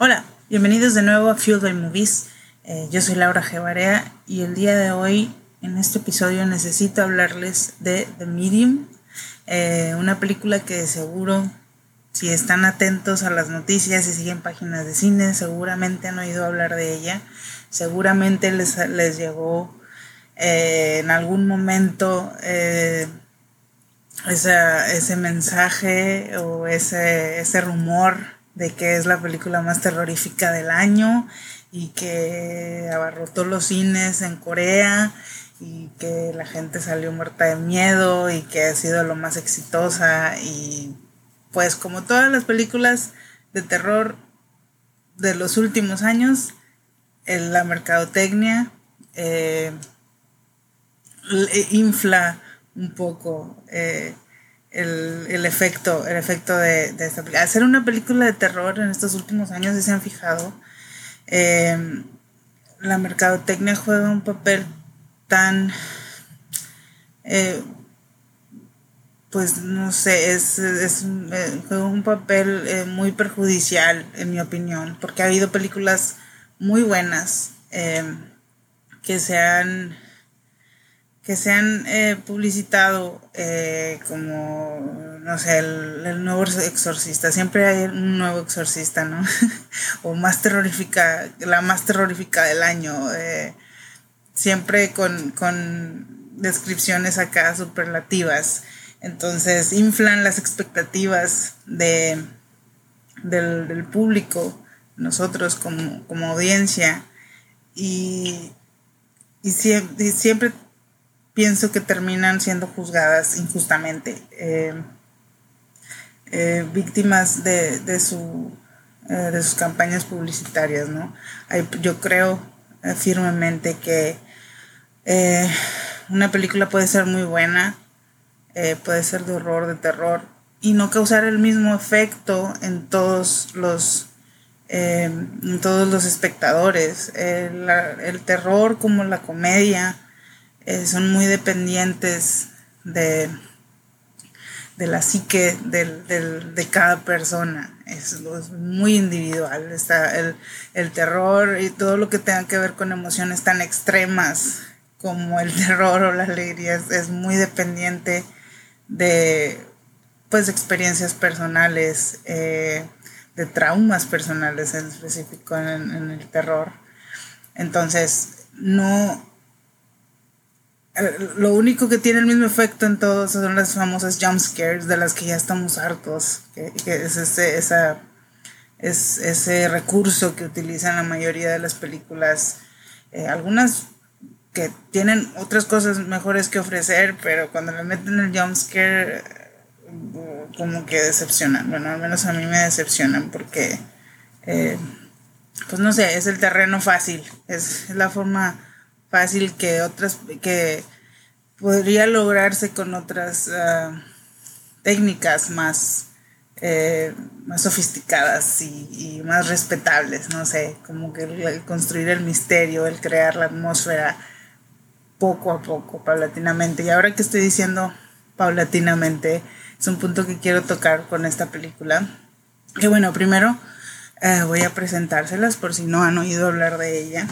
Hola, bienvenidos de nuevo a Fuel by Movies. Eh, yo soy Laura Gebarea y el día de hoy, en este episodio, necesito hablarles de The Medium, eh, una película que seguro, si están atentos a las noticias y siguen páginas de cine, seguramente han oído hablar de ella. Seguramente les, les llegó eh, en algún momento ese mensaje o ese, ese rumor de que es la película más terrorífica del año y que abarrotó los cines en Corea y que la gente salió muerta de miedo y que ha sido lo más exitosa. Y pues como todas las películas de terror de los últimos años, la mercadotecnia eh, infla un poco eh, el, efecto, el efecto de, de, esta película. Hacer una película de terror en estos últimos años, si se han fijado, em, la mercadotecnia juega un papel tan, eh, pues no sé, es, es, eh, juega un papel eh, muy perjudicial, en mi opinión, porque ha habido películas muy buenas em, que se han que se han eh, publicitado eh, como, no sé, el, nuevo exorcista. Siempre hay un nuevo exorcista, ¿no? o más terrorífica, la más terrorífica del año. Eh, siempre con, con, descripciones acá superlativas. Entonces inflan las expectativas de, del, público, nosotros como, como audiencia. Y, y siempre pienso que terminan siendo juzgadas injustamente, eh, eh, víctimas de, de, su, eh, de sus campañas publicitarias, ¿no? yo creo firmemente que una película puede ser muy buena, puede ser de horror, de terror, y no causar el mismo efecto en todos los en todos los espectadores. el terror como la comedia eh, son muy dependientes de, de la psique de cada persona. Es, muy individual. Está el, terror y todo lo que tenga que ver con emociones tan extremas como el terror o la alegría es, muy dependiente de pues experiencias personales, eh, de traumas personales en específico en el terror. Entonces, no, lo único que tiene el mismo efecto en todos son las famosas jump scares de las que ya estamos hartos, que, es ese, es ese recurso que utilizan la mayoría de las películas. Eh, algunas que tienen otras cosas mejores que ofrecer, pero cuando le meten el jump scare, como que decepcionan. Bueno, al menos a mí me decepcionan porque, eh, pues no sé, es el terreno fácil, es la forma fácil que otras, que podría lograrse con otras ah, técnicas más, eh, más sofisticadas y, más respetables, no sé, como que el, construir el misterio, el crear la atmósfera poco a poco, paulatinamente. Y ahora que estoy diciendo paulatinamente, es un punto que quiero tocar con esta película. Que bueno, primero eh, voy a presentárselas por si no han oído hablar de ella.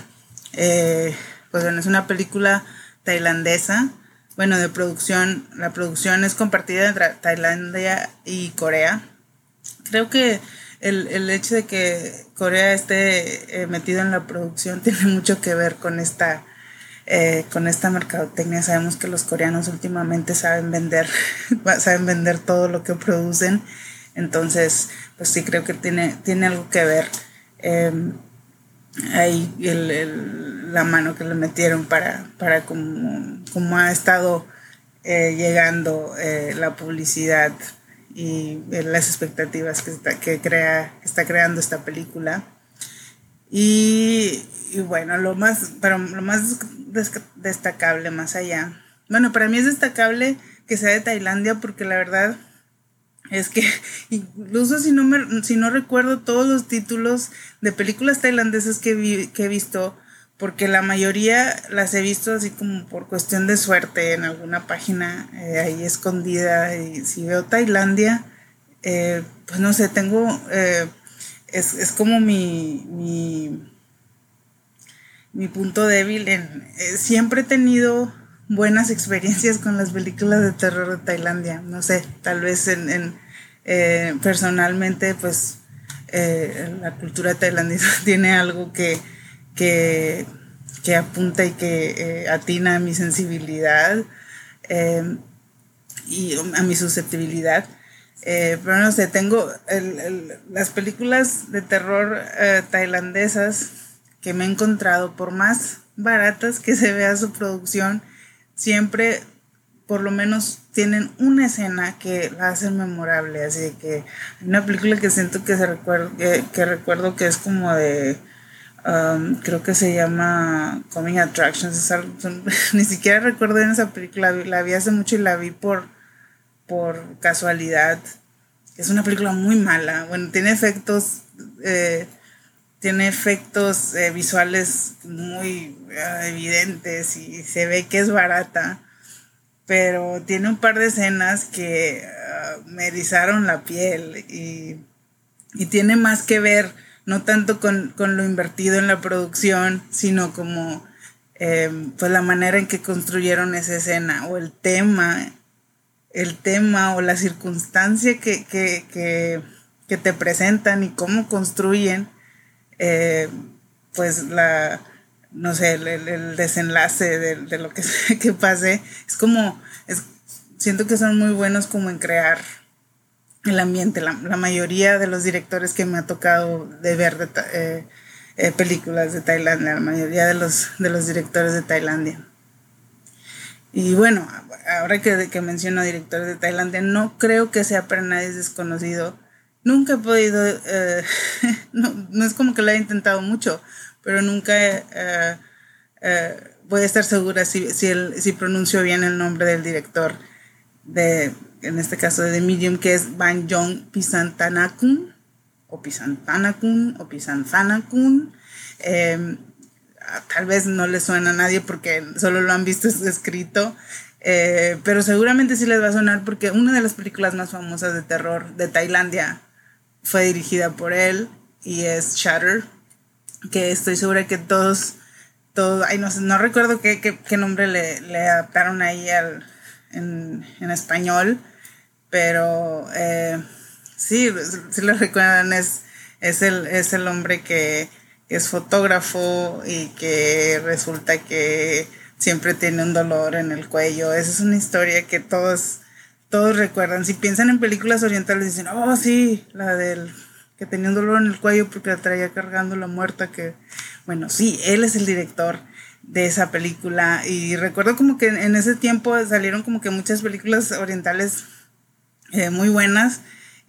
Eh, pues es una película tailandesa, bueno, de producción, la producción es compartida entre Tailandia y Corea. Creo que el, hecho de que Corea esté eh, metido en la producción tiene mucho que ver con esta, eh, con esta mercadotecnia. Sabemos que los coreanos últimamente saben vender, saben vender todo lo que producen. Entonces, pues sí creo que tiene, tiene algo que ver. Em, ahí el, la mano que le metieron para, para como, ha estado eh, llegando eh, la publicidad y eh, las expectativas que está, que crea, está creando esta película. Y, bueno, lo más, pero lo más destacable más allá. Bueno, para mí es destacable que sea de Tailandia porque la verdad es que incluso si no, me, si no recuerdo todos los títulos de películas tailandesas que, que he visto, porque la mayoría las he visto así como por cuestión de suerte en alguna página eh, ahí escondida. Y si veo Tailandia, eh, pues no sé, tengo eh, es, como mi, mi, punto débil. En, siempre he tenido buenas experiencias con las películas de terror de Tailandia. No sé, tal vez en, personalmente, pues la cultura tailandesa tiene algo que, que, apunta y que atina a mi sensibilidad y a mi susceptibilidad. Eh, pero no sé, tengo las películas de terror eh, tailandesas que me he encontrado, por más baratas que se vea su producción, siempre por lo menos tienen una escena que la hacen memorable. Así que una película que siento que, se que, recuerdo que es como de, creo que se llama Coming Attractions. ni siquiera recuerdo en esa película, la vi hace mucho y la vi por por casualidad. Es una película muy mala. Bueno, tiene efectos, eh, tiene efectos eh, visuales muy ah, evidentes y se ve que es barata. Pero tiene un par de escenas que ah, me erizaron la piel y, tiene más que ver, no tanto con, lo invertido en la producción, sino como eh, pues la manera en que construyeron esa escena o el tema el tema o la circunstancia que, te presentan y cómo construyen, eh, pues la, no sé, el, desenlace de, lo que, que pase, es como, es, siento que son muy buenos como en crear el ambiente. La, mayoría de los directores que me ha tocado de ver eh, eh, películas de Tailandia, la mayoría de los, de los directores de Tailandia. Y bueno, ahora que, que menciono directores de Tailandia, no creo que sea para nadie desconocido. Nunca he podido, eh, no, es como que lo haya intentado mucho, pero nunca voy a estar segura si, si, si pronuncio bien el nombre del director de, en este caso de The Medium, que es Ban Jong Pisantanakun, o Pisantanakun, o Pisantanakun. Eh, tal vez no le suena a nadie porque solo lo han visto escrito, eh, pero seguramente sí les va a sonar porque una de las películas más famosas de terror de Tailandia fue dirigida por él y es Shutter, que estoy segura que todos, todos ay, no, no recuerdo qué, qué, nombre le, le, adaptaron ahí al, en, español, pero eh, sí, si lo recuerdan, es, es, el, es el hombre que es fotógrafo y que resulta que siempre tiene un dolor en el cuello. Esa es una historia que todos, todos recuerdan. Si piensan en películas orientales, dicen, oh, sí, la del que tenía un dolor en el cuello porque la traía cargando la muerta. Que, bueno, sí, él es el director de esa película. Y recuerdo como que en ese tiempo salieron como que muchas películas orientales eh, muy buenas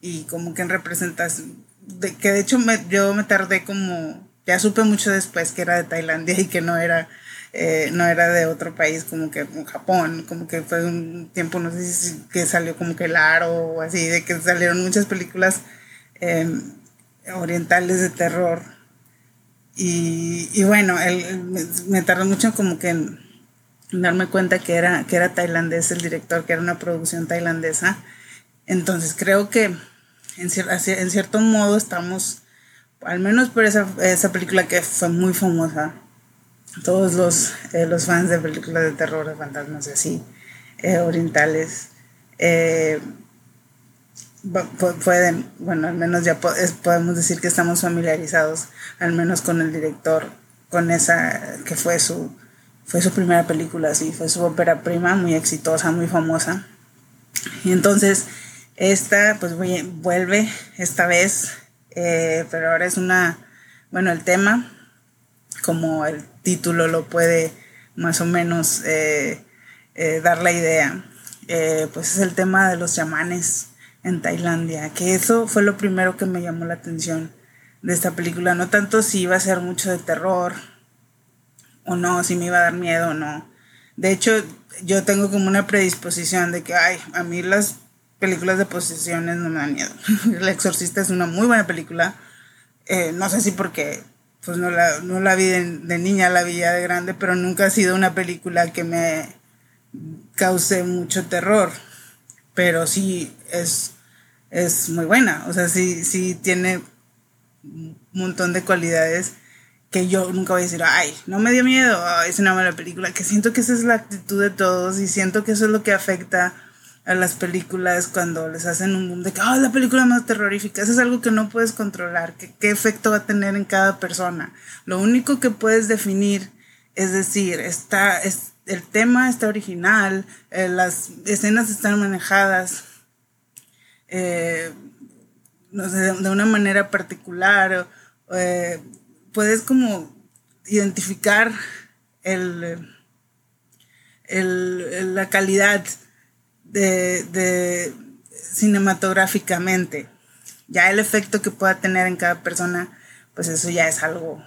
y como que en representación, de, que de hecho me, yo me tardé como ya supe mucho después que era de Tailandia y que no era, eh, no era de otro país como que Japón, como que fue un tiempo, no sé si que salió como que el aro o así, de que salieron muchas películas em, orientales de terror. Y, bueno, me, tardó mucho como que en darme cuenta que era, que era tailandés el director, que era una producción tailandesa. Entonces creo que en, en cierto modo estamos al menos por esa, esa película que fue muy famosa. Todos los, eh, los fans de películas de terror, de fantasmas y así, eh, orientales, eh, pueden, bueno, al menos ya podemos decir que estamos familiarizados, al menos con el director, con esa que fue su, fue su primera película, sí, fue su ópera prima, muy exitosa, muy famosa. Y entonces, esta, pues vuelve esta vez eh, pero ahora es una, bueno, el tema, como el título lo puede más o menos eh, eh, dar la idea, pues es el tema de los chamanes en Tailandia, que eso fue lo primero que me llamó la atención de esta película, no tanto si iba a ser mucho de terror o no, si me iba a dar miedo o no. De hecho, yo tengo como una predisposición de que, ay, a mí las películas de posesiones no me dan miedo. El Exorcista es una muy buena película. Eh, no sé si porque pues no la, no la vi de, niña, la vi ya de grande, pero nunca ha sido una película que me cause mucho terror. Pero sí es, es muy buena. O sea, sí, sí tiene un montón de cualidades que yo nunca voy a decir, ay, no me dio miedo, es una mala película, que siento que esa es la actitud de todos y siento que eso es lo que afecta a las películas cuando les hacen un boom de que, oh, la película más terrorífica, eso es algo que no puedes controlar, que, qué efecto va a tener en cada persona. Lo único que puedes definir es decir, está, es, el tema está original, eh, las escenas están manejadas eh, de, una manera particular, eh, puedes como identificar el, el, la calidad de, cinematográficamente. Ya el efecto que pueda tener en cada persona, pues eso ya es algo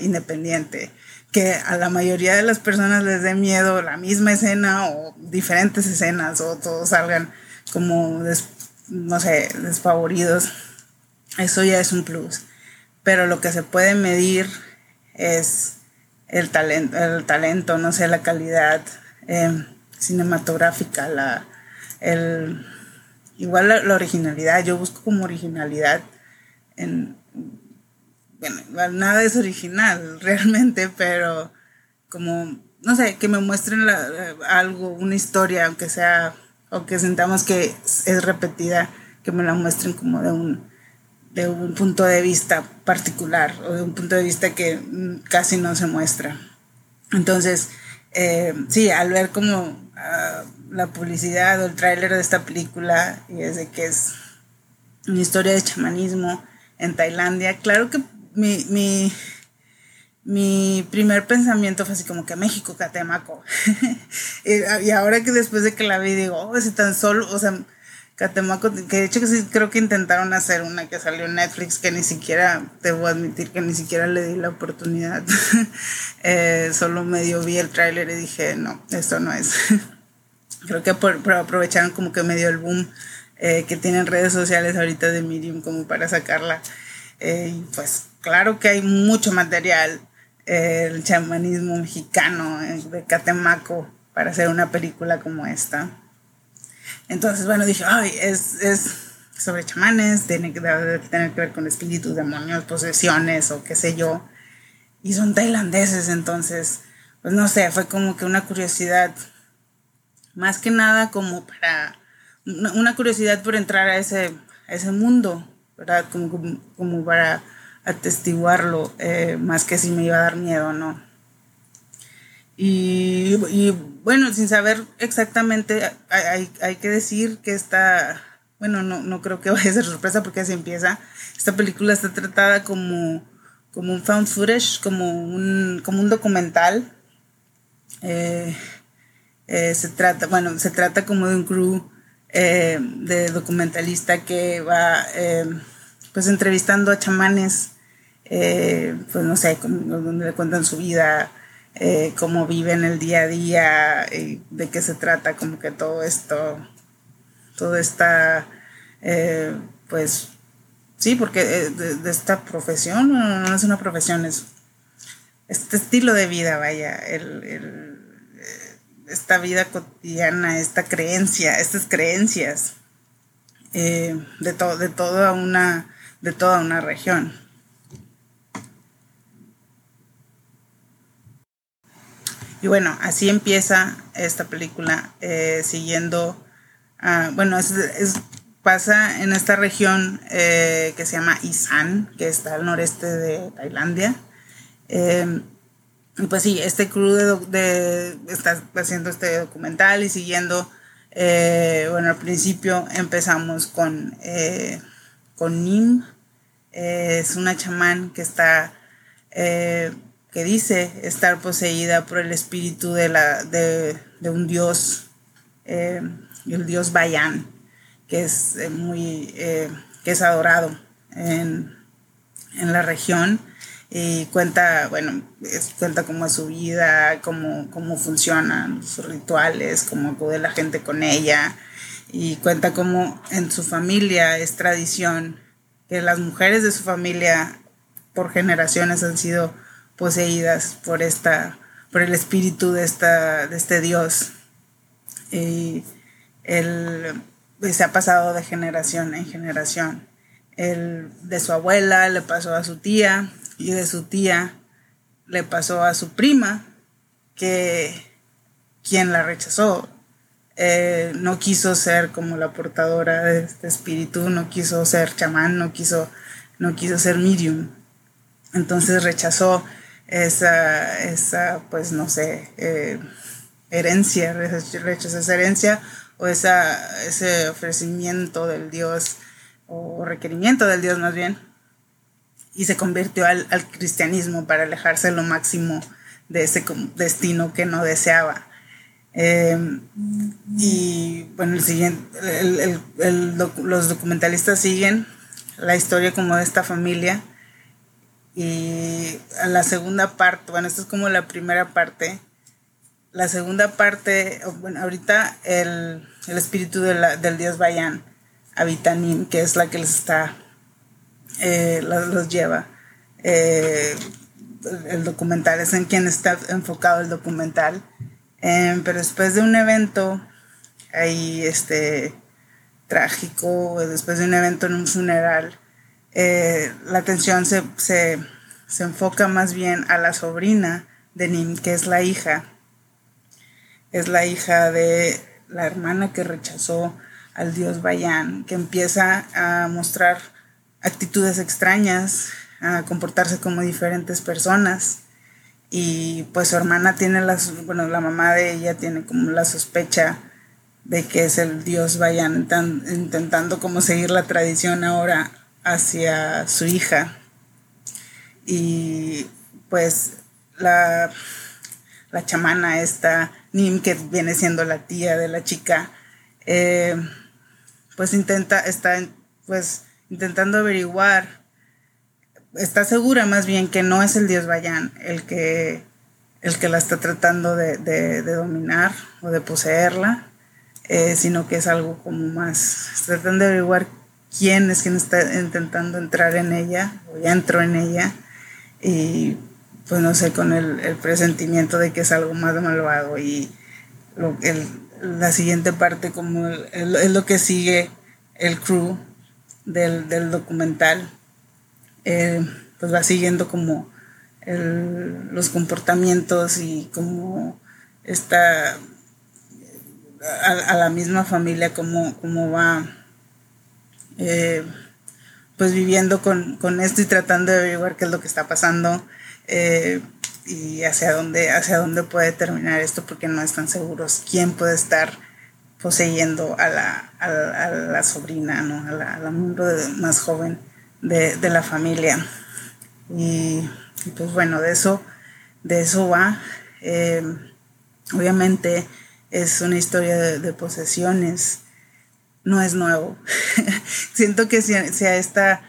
independiente que a la mayoría de las personas les dé miedo la misma escena o diferentes escenas o todos salgan como, no sé, desfavoridos. Eso ya es un plus. Pero lo que se puede medir es el talento, el talento no sé, la calidad em, cinematográfica, la, el, igual la originalidad. Yo busco como originalidad en, bueno, nada es original realmente, pero como, no sé, que me muestren algo, una historia, aunque sea, o que sentamos que es repetida, que me la muestren como de un, de un punto de vista particular o de un punto de vista que casi no se muestra. Entonces, eh, sí, al ver como ah, la publicidad o el tráiler de esta película y es de que es una historia de chamanismo en Tailandia, claro que mi, mi, mi primer pensamiento fue así como que México, Catemaco. y ahora que después de que la vi digo, oh, si tan solo, o sea, Catemaco, que de hecho sí creo que intentaron hacer una que salió en Netflix que ni siquiera, debo admitir que ni siquiera le di la oportunidad. eh, solo medio vi el tráiler y dije, no, esto no es. creo que por, aprovecharon como que medio el boom eh, que tienen redes sociales ahorita de Medium como para sacarla. Eh, pues claro que hay mucho material, el chamanismo mexicano eh, de Catemaco para hacer una película como esta. Entonces, bueno, dije, ay, es, es sobre chamanes, tiene que tener que ver con espíritus, demonios, posesiones o qué sé yo. Y son tailandeses, entonces, pues no sé, fue como que una curiosidad, más que nada como para, una, curiosidad por entrar a ese, ese mundo, ¿verdad? Como, como para atestiguarlo, eh, más que si me iba a dar miedo no. Y, y bueno, sin saber exactamente, hay, hay, que decir que esta, bueno, no, no creo que vaya a ser sorpresa porque así empieza. Esta película está tratada como, como un found footage, como un, como un documental. Eh, eh, se trata, bueno, se trata como de un crew de documentalista que va pues entrevistando a chamanes, eh, pues no sé, donde le cuentan su vida, eh, cómo viven el día a día, de qué se trata, como que todo esto, todo esta, eh, pues sí, porque de, esta profesión, no, es una profesión, es este estilo de vida, vaya, el, esta vida cotidiana, esta creencia, estas creencias de, de toda una de toda una región. Y bueno, así empieza esta película, eh, siguiendo, bueno, es, pasa en esta región eh, que se llama Isan, que está al noreste de Tailandia. Eh, pues sí, este crew de, está haciendo este documental y siguiendo, bueno, al principio empezamos con con Nim. Eh, es una chamán que está, eh, que dice estar poseída por el espíritu de, la, de, un dios, eh, el dios Bayan, que es muy, que es adorado en, la región. Y cuenta, bueno, cuenta cómo es su vida, cómo, cómo funcionan sus rituales, cómo acude la gente con ella, y cuenta cómo en su familia es tradición que las mujeres de su familia por generaciones han sido poseídas por esta por el espíritu de esta de este dios y él pues, se ha pasado de generación en generación el, de su abuela le pasó a su tía y de su tía le pasó a su prima, que quien la rechazó. Eh, no quiso ser como la portadora de este espíritu, no quiso ser chamán, no quiso, no quiso ser medium. Entonces rechazó esa, esa pues no sé, eh, herencia, rechazó esa herencia o esa, ese ofrecimiento del Dios o requerimiento del Dios más bien y se convirtió al, cristianismo para alejarse lo máximo de ese destino que no deseaba. Em, y bueno, el siguiente, los documentalistas siguen la historia como de esta familia y a la segunda parte, bueno, esta es como la primera parte, la segunda parte, bueno, ahorita el, espíritu del dios Bayan habita que es la que les está eh, los, lleva. Eh, el documental es en quien está enfocado el documental. Em, pero después de un evento ahí este trágico, después de un evento en un funeral, eh, la atención se, se, se, enfoca más bien a la sobrina de Nim, que es la hija. Es la hija de la hermana que rechazó al dios Bayan, que empieza a mostrar actitudes extrañas, a comportarse como diferentes personas. Y pues su hermana tiene las, bueno, la mamá de ella tiene como la sospecha de que es el dios vayan intentando como seguir la tradición ahora hacia su hija. Y pues la, la chamana esta, Nim, que viene siendo la tía de la chica, eh, pues intenta, está pues intentando averiguar, está segura más bien que no es el dios Bayan el que, el que la está tratando de, dominar o de poseerla, eh, sino que es algo como más, tratando de averiguar quién es quien está intentando entrar en ella o ya entró en ella y pues no sé, con el, presentimiento de que es algo más malvado y lo, el, la siguiente parte como es lo que sigue el crew del, documental, eh, pues va siguiendo como los comportamientos y como está a, la misma familia, como, como va eh, pues viviendo con, esto y tratando de averiguar qué es lo que está pasando eh, y hacia dónde, hacia dónde puede terminar esto porque no están seguros quién puede estar poseyendo a la, a la, sobrina, ¿no? a la, miembro más joven de, la familia. Y, pues bueno, de eso, de eso va. Eh, obviamente es una historia de, posesiones, no es nuevo. Siento que si, a esta,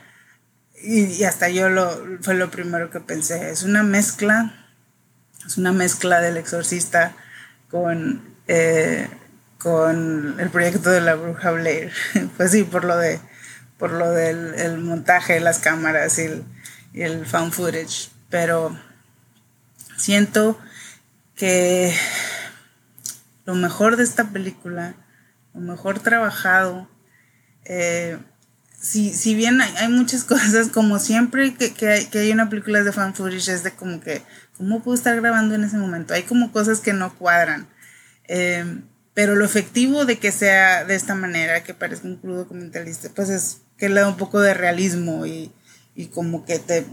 y, hasta yo lo, fue lo primero que pensé, es una mezcla, es una mezcla del exorcista con... Eh, con el proyecto de la bruja Blair. Pues sí, por lo de por lo del el montaje las cámaras y el, y el found footage. Pero siento que lo mejor de esta película, lo mejor trabajado, eh, si, si, bien hay, muchas cosas, como siempre que, que, hay, que, hay, una película de fan footage, es de como que, ¿cómo puedo estar grabando en ese momento? Hay como cosas que no cuadran. Eh, pero lo efectivo de que sea de esta manera, que parezca un crudo documentalista, pues es que le da un poco de realismo y, y como que te,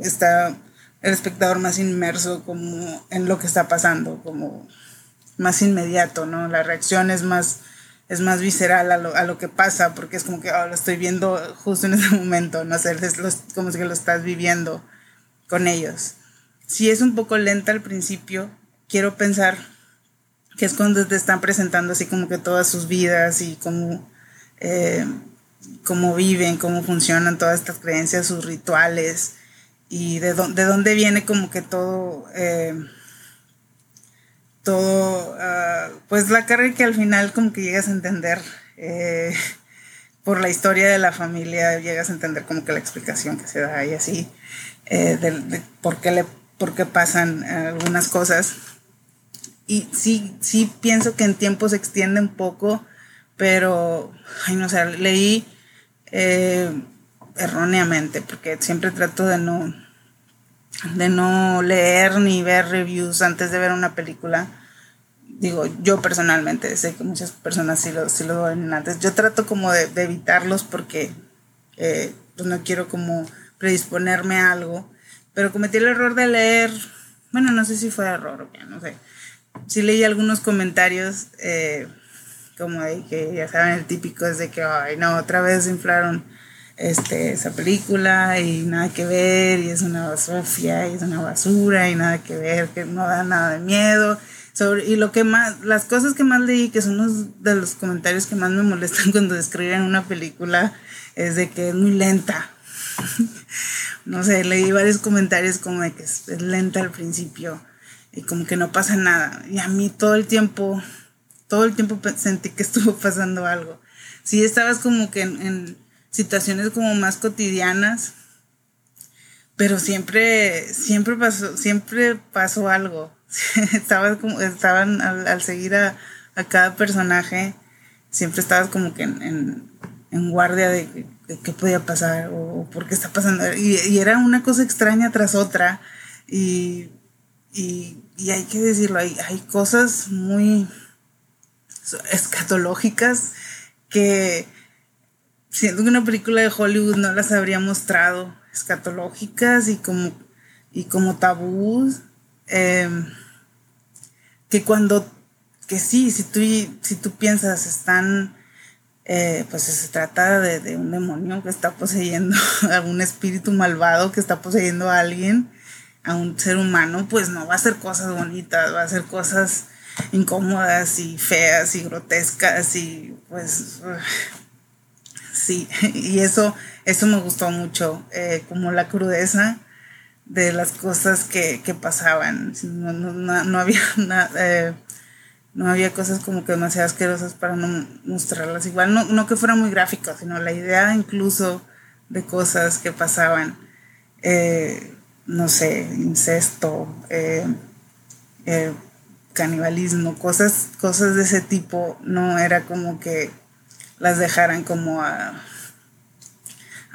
está el espectador más inmerso como en lo que está pasando, como más inmediato, ¿no? La reacción es más, es más visceral a lo, a lo que pasa, porque es como que oh, lo estoy viendo justo en ese momento, no sé, es como si lo estás viviendo con ellos. Si es un poco lenta al principio, quiero pensar que es cuando te están presentando así como que todas sus vidas y cómo, eh, cómo viven, cómo funcionan todas estas creencias, sus rituales y de, de dónde viene como que todo, eh, todo, ah, pues la carga que al final como que llegas a entender. Eh, por la historia de la familia llegas a entender como que la explicación que se da y así, de, por, qué le, por qué pasan algunas cosas y sí, sí pienso que en tiempo se extiende un poco, pero, ay, no sé, leí, eh, erróneamente, porque siempre trato de no, de no leer ni ver reviews antes de ver una película. Digo, yo personalmente, sé que muchas personas sí lo, sí lo ven antes. Yo trato como de, evitarlos porque eh, pues no quiero como predisponerme a algo. Pero cometí el error de leer, bueno, no sé si fue error o no sé. Sí leí algunos comentarios eh, como de que ya saben el típico es de que, ay, no, otra vez inflaron este, esa película y nada que ver y es una basofia y es una basura y nada que ver, que no da nada de miedo. Y lo que más, las cosas que más leí, que son unos de los comentarios que más me molestan cuando describen una película, es de que es muy lenta. no sé, leí varios comentarios como de que es lenta al principio y como que no pasa nada. Y a mí todo el tiempo todo el tiempo sentí que estuvo pasando algo. Sí, estabas como que en, situaciones como más cotidianas, pero siempre, siempre pasó, siempre pasó algo. estabas como, estaban al, seguir a, cada personaje, siempre estabas como que en, guardia de, qué podía pasar o, por qué está pasando. Y, era una cosa extraña tras otra. Y, y, hay que decirlo, hay, hay cosas muy, escatológicas que siendo que una película de Hollywood no las habría mostrado escatológicas y como y como tabús em, que cuando que sí si tú si tú piensas están eh, pues se trata de, de, un demonio que está poseyendo a un espíritu malvado que está poseyendo a alguien a un ser humano pues no va a hacer cosas bonitas va a hacer cosas incómodas y feas y grotescas y pues sí, y eso, eso me gustó mucho, eh, como la crudeza de las cosas que, pasaban. No, había eh, no había cosas como que demasiado asquerosas para no mostrarlas. Igual no, no que fuera muy gráfico, sino la idea incluso de cosas que pasaban. Eh, no sé, incesto, canibalismo, cosas, cosas de ese tipo, no era como que las dejaran como a,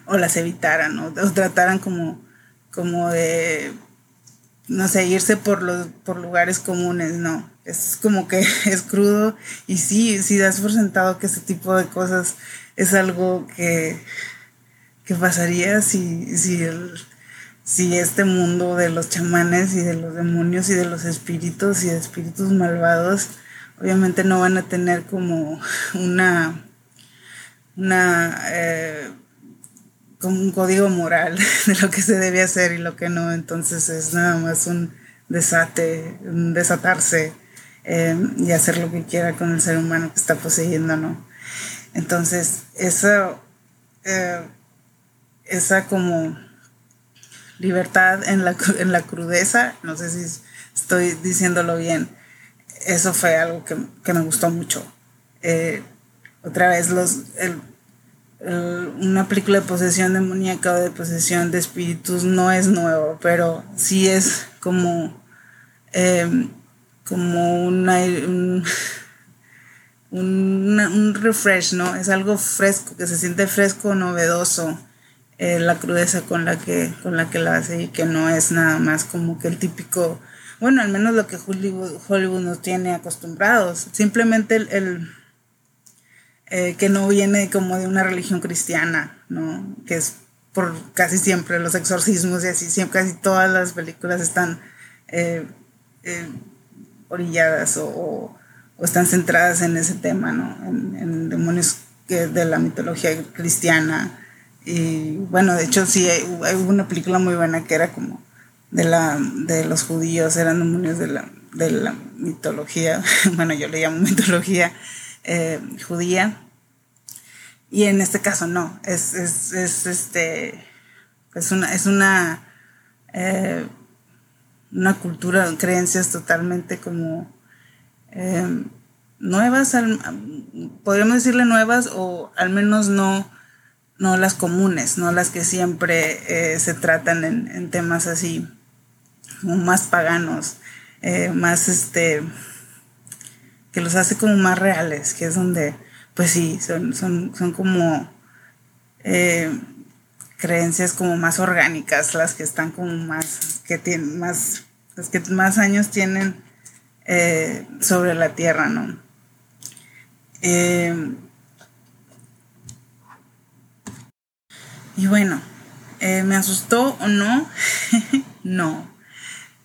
o las evitaran, o, trataran como, como de, no sé, irse por, los, por lugares comunes, no, es como que es crudo y sí, sí das por sentado que ese tipo de cosas es algo que, que pasaría si, si el si este mundo de los chamanes y de los demonios y de los espíritus y de espíritus malvados obviamente no van a tener como una una eh, como un código moral de lo que se debe hacer y lo que no entonces es nada más un desate un desatarse eh, y hacer lo que quiera con el ser humano que está poseyendo no entonces eso eh, esa como libertad en la, en la crudeza, no sé si estoy diciéndolo bien, eso fue algo que, me gustó mucho. Eh, otra vez, los, una película de posesión demoníaca o de posesión de espíritus no es nuevo, pero sí es como, em, como una, un, un, refresh, ¿no? Es algo fresco, que se siente fresco, novedoso. Eh, la crudeza con la que con la que la hace y que no es nada más como que el típico bueno al menos lo que Hollywood, Hollywood nos tiene acostumbrados simplemente el, eh, que no viene como de una religión cristiana no que es por casi siempre los exorcismos y así siempre casi todas las películas están eh, orilladas o, están centradas en ese tema no en, demonios que de la mitología cristiana. Y bueno, de hecho sí, hay, una película muy buena que era como de, la, de los judíos, eran demonios de la, de la mitología, bueno, yo le llamo mitología eh, judía. Y en este caso no, es, es, es este, es una, es una, eh, una cultura, creencias totalmente como eh, nuevas, podríamos decirle nuevas o al menos no no las comunes, no las que siempre se tratan en, temas así, más paganos, más este, que los hace como más reales, que es donde, pues sí, son, son, son como, eh, creencias como más orgánicas, las que están como más, que tienen más, las que más años tienen eh, sobre la tierra, ¿no? Eh, y bueno, eh, ¿me asustó o no? no.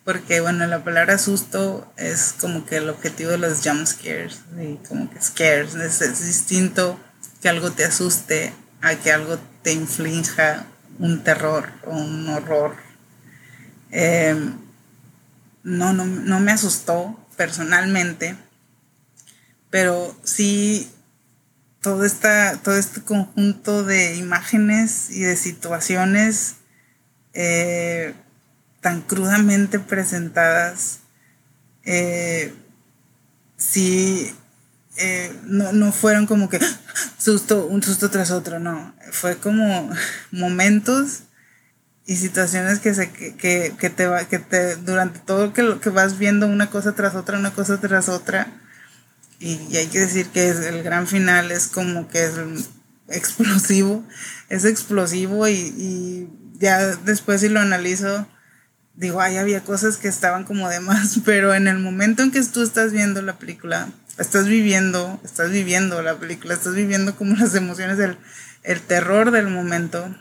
Porque, bueno, la palabra susto es como que el objetivo de los jump scares. Y como que scares. Es, distinto que algo te asuste a que algo te inflinja un terror o un horror. no, no, no me asustó personalmente, pero sí todo, esta, todo este conjunto de imágenes y de situaciones eh, tan crudamente presentadas, eh, sí, eh, no, fueron como que susto, un susto tras otro, no, fue como momentos y situaciones que, se, que, que, te va, que te, durante todo que, que vas viendo una cosa tras otra, una cosa tras otra, y, hay que decir que es, el gran final es como que es explosivo, es explosivo y, y ya después si lo analizo, digo, ay, había cosas que estaban como de más, pero en el momento en que tú estás viendo la película, estás viviendo, estás viviendo la película, estás viviendo como las emociones del el terror del momento,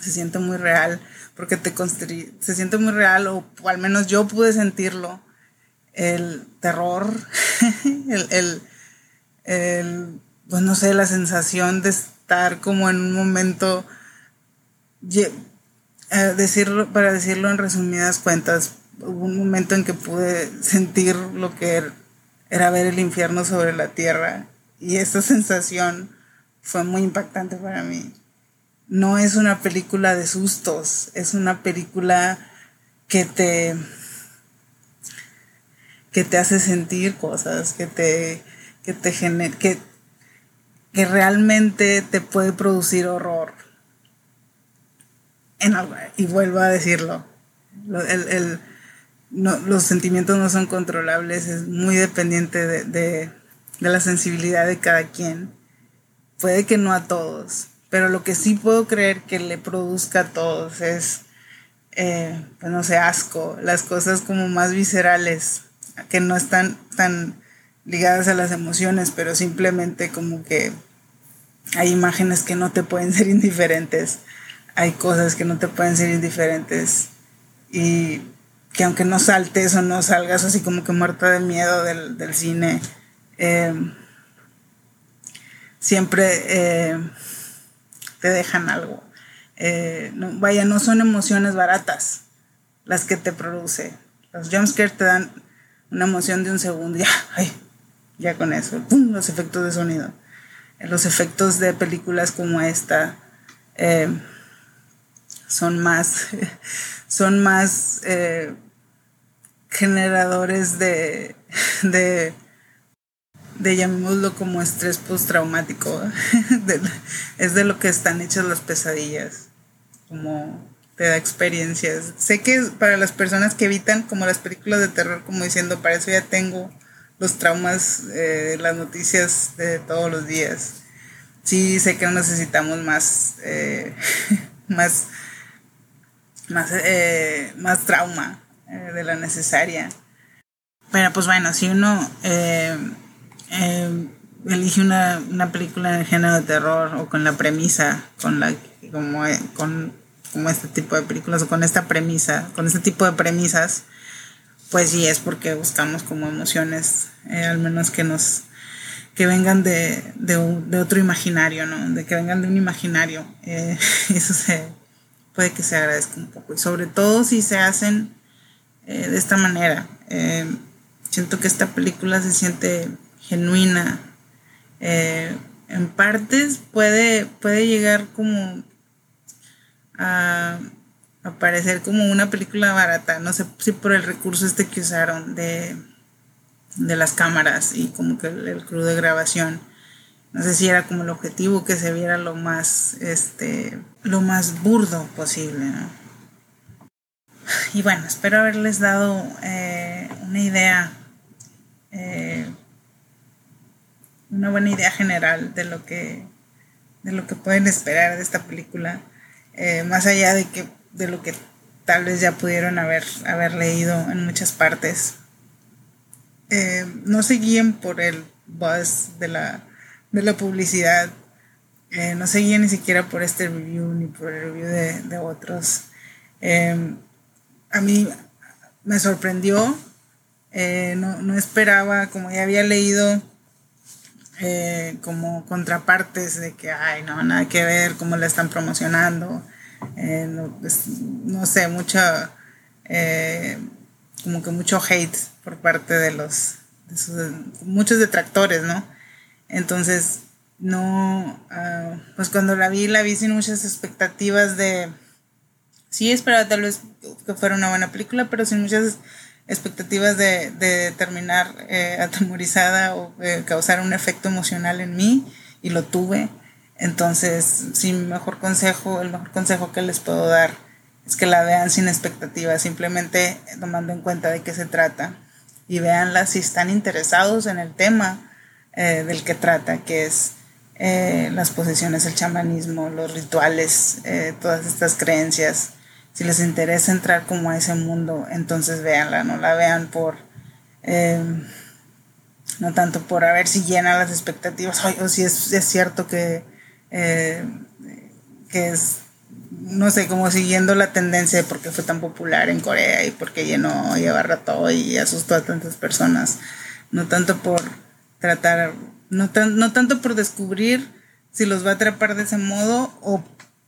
se siente muy real, porque te se siente muy real, o, al menos yo pude sentirlo, el terror, el, el, pues no sé, la sensación de estar como en un momento, eh, decirlo, para decirlo en resumidas cuentas, hubo un momento en que pude sentir lo que era ver el infierno sobre la tierra y esa sensación fue muy impactante para mí no es una película de sustos, es una película que te que te hace sentir cosas, que te que te que, que realmente te puede producir horror. En y vuelvo a decirlo, los sentimientos no son controlables, es muy dependiente de, de la sensibilidad de cada quien. Puede que no a todos, pero lo que sí puedo creer que le produzca a todos es, eh, pues no sé, asco, las cosas como más viscerales, que no están tan ligadas a las emociones, pero simplemente como que hay imágenes que no te pueden ser indiferentes, hay cosas que no te pueden ser indiferentes y que aunque no saltes o no salgas así como que muerta de miedo del, cine, eh, siempre... Eh, te dejan algo. Eh, vaya, no son emociones baratas las que te produce. Los jumpscares te dan una emoción de un segundo, ya, ay, ya con eso, los efectos de sonido. Los efectos de películas como esta eh, son más, son más eh, generadores de, de llamémoslo como estrés postraumático. es de lo que están hechas las pesadillas. Como te da experiencias. Sé que para las personas que evitan como las películas de terror, como diciendo, para eso ya tengo los traumas, eh, las noticias de todos los días. Sí, sé que necesitamos más, eh, más, más, eh, más trauma de la necesaria. Pero pues bueno, si uno eh, elige una, una, película en el género de terror o con la premisa, con la como, eh, con, como este tipo de películas o con esta premisa, con este tipo de premisas, pues sí es porque buscamos como emociones, eh, al menos que nos que vengan de, de, otro imaginario, ¿no? De que vengan de un imaginario. Eh, eso se puede que se agradezca un poco. Y sobre todo si se hacen de esta manera. siento que esta película se siente genuina. Eh, en partes puede, puede llegar como a, parecer como una película barata. No sé si por el recurso este que usaron de, de las cámaras y como que el, crew de grabación. No sé si era como el objetivo que se viera lo más, este, lo más burdo posible, Y bueno, espero haberles dado eh, una idea eh, una buena idea general de lo que, de lo que pueden esperar de esta película. eh, más allá de que de lo que tal vez ya pudieron haber, haber leído en muchas partes. No se guíen por el buzz de la, de la publicidad. Eh, no se guíen ni siquiera por este review ni por el review de, otros. a mí me sorprendió. no, no, esperaba, como ya había leído eh, como contrapartes de que, ay, no, nada que ver, cómo la están promocionando, eh, no, sé, mucho, eh, como que mucho hate por parte de los, muchos detractores, ¿no? Entonces, no, ah, pues cuando la vi, la vi sin muchas expectativas de, sí esperaba tal vez que fuera una buena película, pero sin muchas expectativas de, terminar eh, atemorizada o causar un efecto emocional en mí y lo tuve. Entonces, sí, mejor consejo, el mejor consejo que les puedo dar es que la vean sin expectativas, simplemente tomando en cuenta de qué se trata y veanla si están interesados en el tema eh, del que trata, que es eh, las posesiones, el chamanismo, los rituales, todas estas creencias. Si les interesa entrar como a ese mundo, entonces véanla, no la vean por, em, no tanto por a ver si llena las expectativas, o si es, cierto que, eh, que es, no sé, como siguiendo la tendencia de por qué fue tan popular en Corea y por qué llenó y abarrató y asustó a tantas personas, no tanto por tratar, no, no tanto por descubrir si los va a atrapar de ese modo o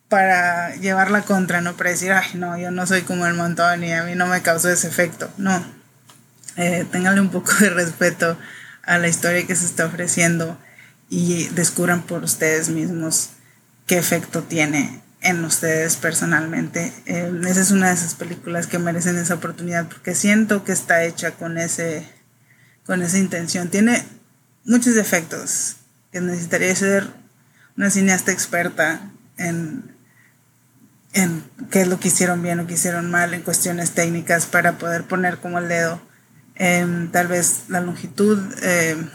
para llevarla contra, ¿no? Para decir, ay, no, yo no soy como el montón y a mí no me causó ese efecto. No. Eh, ténganle un poco de respeto a la historia que se está ofreciendo y descubran por ustedes mismos qué efecto tiene en ustedes personalmente. Eh, esa es una de esas películas que merecen esa oportunidad porque siento que está hecha con, ese, con esa intención. Tiene muchos defectos que necesitaría ser una cineasta experta en, en qué es lo que hicieron bien o que hicieron mal en cuestiones técnicas para poder poner como el dedo. Tal vez la longitud em,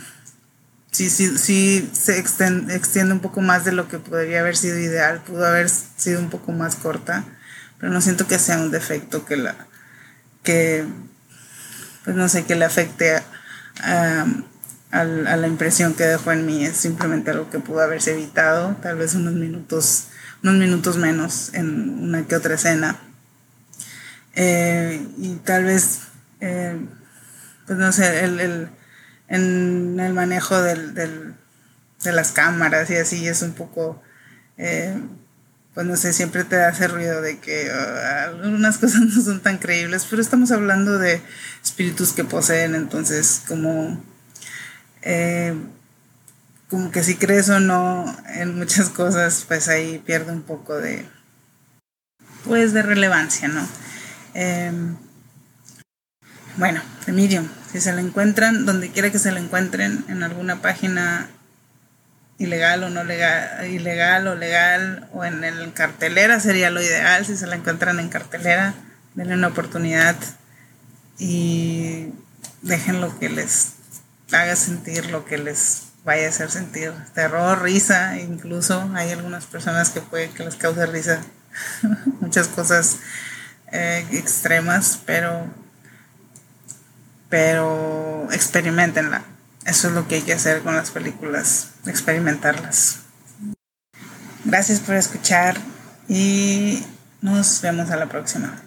sí, sí, sí se extiende un poco más de lo que podría haber sido ideal, pudo haber sido un poco más corta, pero no siento que sea un defecto que la que pues no sé que le afecte a, a la impresión que dejó en mí es simplemente algo que pudo haberse evitado tal vez unos minutos unos minutos menos en una que otra escena. Eh, y tal vez, eh, pues no sé, el, en el manejo del, de las cámaras y así es un poco, eh, pues no sé, siempre te hace ruido de que uh, algunas cosas no son tan creíbles, pero estamos hablando de espíritus que poseen, entonces como como que si crees o no en muchas cosas, pues ahí pierde un poco de, pues de relevancia, ¿no? Em, bueno, The Medium, si se la encuentran, donde quiera que se la encuentren, en alguna página ilegal o no legal, ilegal o legal, o en el cartelera sería lo ideal, si se la encuentran en cartelera, denle una oportunidad y dejen lo que les haga sentir, lo que les vaya a hacer sentir terror, risa, incluso hay algunas personas que puede que les cause risa, muchas cosas eh, extremas, pero, pero experimentenla. Eso es lo que hay que hacer con las películas, experimentarlas. Gracias por escuchar y nos vemos a la próxima.